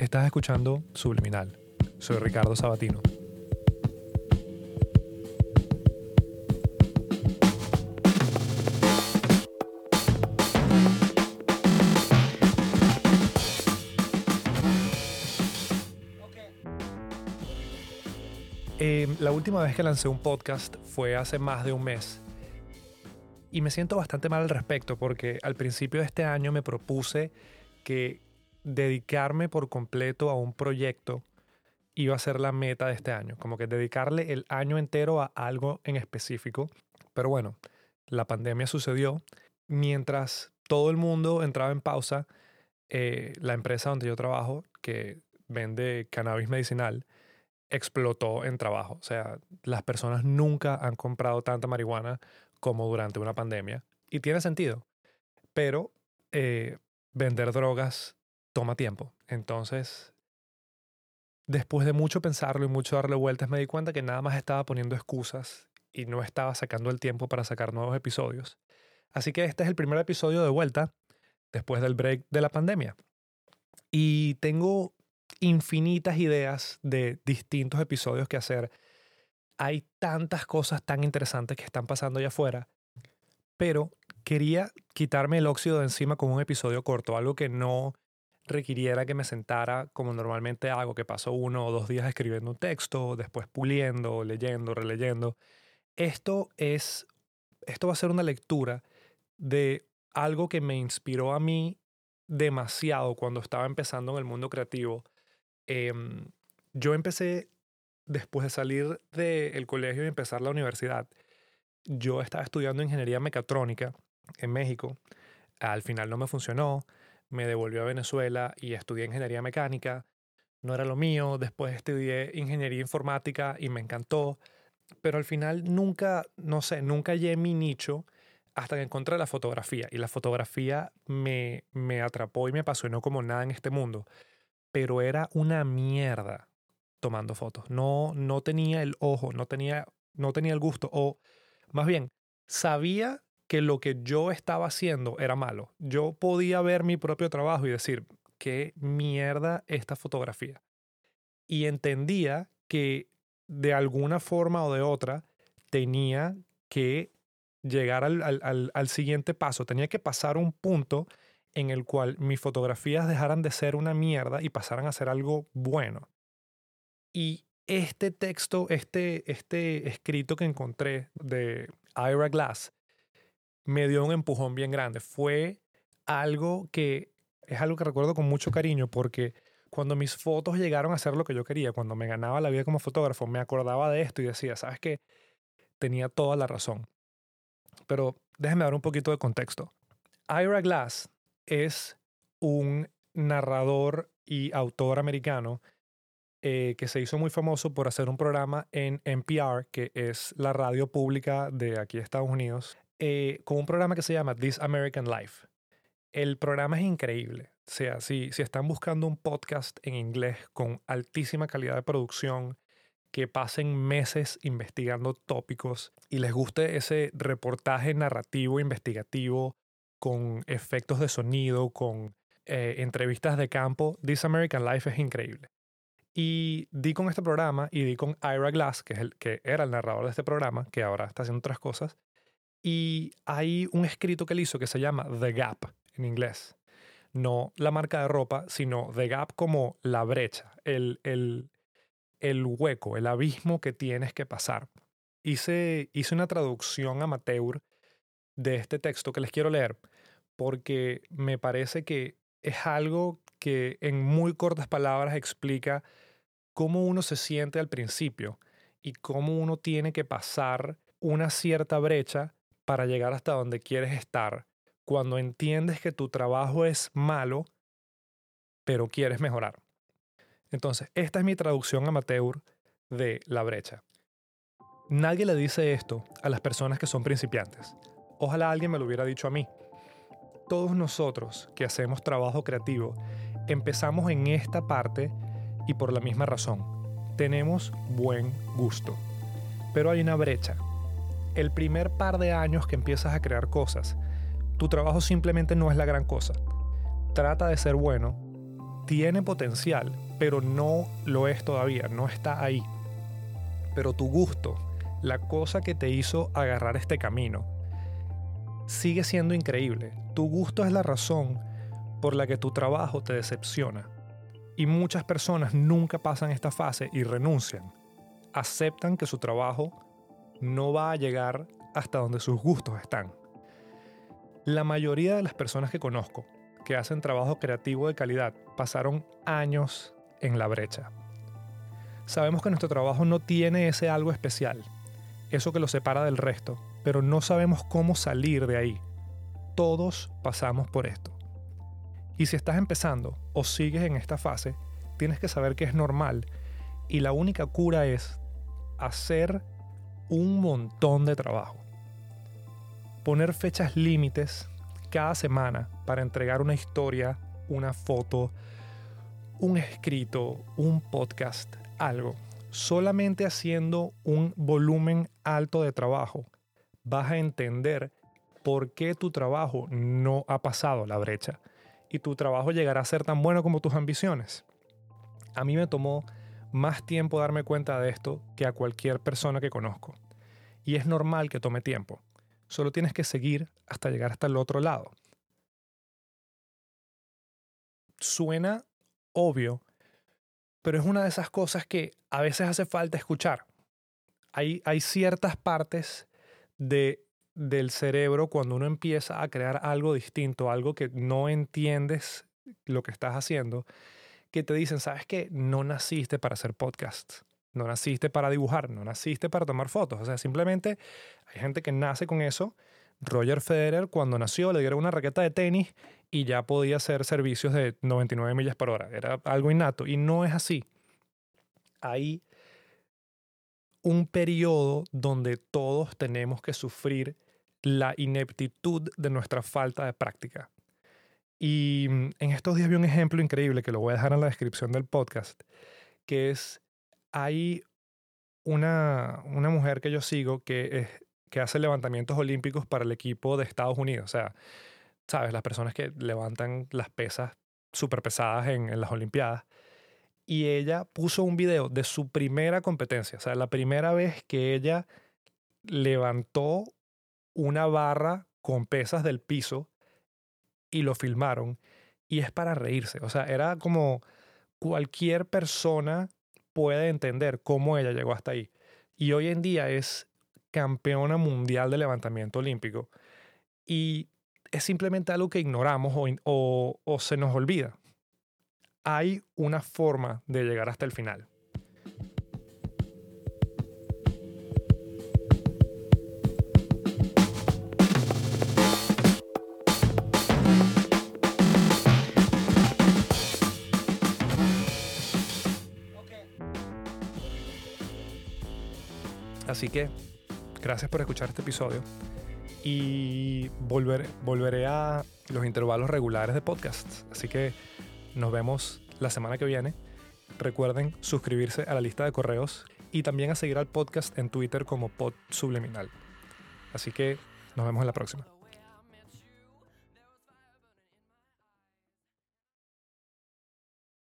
Estás escuchando Subliminal. Soy Ricardo Sabatino. Eh, la última vez que lancé un podcast fue hace más de un mes. Y me siento bastante mal al respecto porque al principio de este año me propuse que dedicarme por completo a un proyecto iba a ser la meta de este año, como que dedicarle el año entero a algo en específico. Pero bueno, la pandemia sucedió. Mientras todo el mundo entraba en pausa, eh, la empresa donde yo trabajo, que vende cannabis medicinal, explotó en trabajo. O sea, las personas nunca han comprado tanta marihuana como durante una pandemia. Y tiene sentido. Pero eh, vender drogas toma tiempo. Entonces, después de mucho pensarlo y mucho darle vueltas, me di cuenta que nada más estaba poniendo excusas y no estaba sacando el tiempo para sacar nuevos episodios. Así que este es el primer episodio de vuelta después del break de la pandemia. Y tengo infinitas ideas de distintos episodios que hacer. Hay tantas cosas tan interesantes que están pasando allá afuera, pero quería quitarme el óxido de encima con un episodio corto, algo que no requiriera que me sentara como normalmente hago, que paso uno o dos días escribiendo un texto, después puliendo, leyendo, releyendo. Esto es, esto va a ser una lectura de algo que me inspiró a mí demasiado cuando estaba empezando en el mundo creativo. Em, yo empecé después de salir del colegio y empezar la universidad. Yo estaba estudiando ingeniería mecatrónica en México. Al final no me funcionó me devolvió a Venezuela y estudié ingeniería mecánica. No era lo mío, después estudié ingeniería informática y me encantó, pero al final nunca, no sé, nunca hallé mi nicho hasta que encontré la fotografía y la fotografía me, me atrapó y me apasionó como nada en este mundo, pero era una mierda tomando fotos. No, no tenía el ojo, no tenía, no tenía el gusto o más bien sabía que lo que yo estaba haciendo era malo. Yo podía ver mi propio trabajo y decir, qué mierda esta fotografía. Y entendía que de alguna forma o de otra tenía que llegar al, al, al, siguiente paso, tenía que pasar un punto en el cual mis fotografías dejaran de ser una mierda y pasaran a ser algo bueno. Y este texto, este, este escrito que encontré de Ira Glass, me dio un empujón bien grande. Fue algo que es algo que recuerdo con mucho cariño porque cuando mis fotos llegaron a ser lo que yo quería, cuando me ganaba la vida como fotógrafo, me acordaba de esto y decía, ¿sabes qué? Tenía toda la razón. Pero déjenme dar un poquito de contexto. Ira Glass es un narrador y autor americano eh, que se hizo muy famoso por hacer un programa en NPR, que es la radio pública de aquí Estados Unidos, eh, con un programa que se llama This American Life. El programa es increíble. O sea, si, si están buscando un podcast en inglés con altísima calidad de producción, que pasen meses investigando tópicos y les guste ese reportaje narrativo, investigativo, con efectos de sonido, con eh, entrevistas de campo, This American Life es increíble. Y di con este programa y di con Ira Glass, que, es el, que era el narrador de este programa, que ahora está haciendo otras cosas, y hay un escrito que él hizo que se llama The Gap en inglés. No la marca de ropa, sino The Gap como la brecha, el, el, el hueco, el abismo que tienes que pasar. Hice, hice una traducción amateur de este texto que les quiero leer porque me parece que es algo que en muy cortas palabras explica cómo uno se siente al principio y cómo uno tiene que pasar una cierta brecha para llegar hasta donde quieres estar cuando entiendes que tu trabajo es malo, pero quieres mejorar. Entonces, esta es mi traducción amateur de la brecha. Nadie le dice esto a las personas que son principiantes. Ojalá alguien me lo hubiera dicho a mí. Todos nosotros que hacemos trabajo creativo empezamos en esta parte y por la misma razón. Tenemos buen gusto. Pero hay una brecha el primer par de años que empiezas a crear cosas, tu trabajo simplemente no es la gran cosa. Trata de ser bueno, tiene potencial, pero no lo es todavía, no está ahí. Pero tu gusto, la cosa que te hizo agarrar este camino, sigue siendo increíble. Tu gusto es la razón por la que tu trabajo te decepciona. Y muchas personas nunca pasan esta fase y renuncian. Aceptan que su trabajo no va a llegar hasta donde sus gustos están. La mayoría de las personas que conozco que hacen trabajo creativo de calidad pasaron años en la brecha. Sabemos que nuestro trabajo no tiene ese algo especial, eso que lo separa del resto, pero no sabemos cómo salir de ahí. Todos pasamos por esto. Y si estás empezando o sigues en esta fase, tienes que saber que es normal y la única cura es hacer un montón de trabajo. Poner fechas límites cada semana para entregar una historia, una foto, un escrito, un podcast, algo. Solamente haciendo un volumen alto de trabajo vas a entender por qué tu trabajo no ha pasado la brecha y tu trabajo llegará a ser tan bueno como tus ambiciones. A mí me tomó más tiempo darme cuenta de esto que a cualquier persona que conozco. Y es normal que tome tiempo. Solo tienes que seguir hasta llegar hasta el otro lado. Suena obvio, pero es una de esas cosas que a veces hace falta escuchar. Hay, hay ciertas partes de, del cerebro cuando uno empieza a crear algo distinto, algo que no entiendes lo que estás haciendo, que te dicen, sabes que no naciste para hacer podcasts, no naciste para dibujar, no naciste para tomar fotos. O sea, simplemente hay gente que nace con eso. Roger Federer cuando nació le dieron una raqueta de tenis y ya podía hacer servicios de 99 millas por hora. Era algo innato y no es así. Hay un periodo donde todos tenemos que sufrir la ineptitud de nuestra falta de práctica. Y mm, en estos días vi un ejemplo increíble que lo voy a dejar en la descripción del podcast, que es, hay una, una mujer que yo sigo que, que hace levantamientos olímpicos para el equipo de Estados Unidos. O sea, ¿sabes? Las personas que levantan las pesas súper pesadas en, en las Olimpiadas. Y ella puso un video de su primera competencia, o sea, la primera vez que ella levantó una barra con pesas del piso y lo filmaron y es para reírse. O sea, era como cualquier persona puede entender cómo ella llegó hasta ahí. Y hoy en día es campeona mundial de levantamiento olímpico. Y es simplemente algo que ignoramos o, o se nos olvida. Hay una forma de llegar hasta el final. Así que gracias por escuchar este episodio y volver, volveré a los intervalos regulares de podcast. Así que nos vemos la semana que viene. Recuerden suscribirse a la lista de correos y también a seguir al podcast en Twitter como Pod Subliminal. Así que nos vemos en la próxima.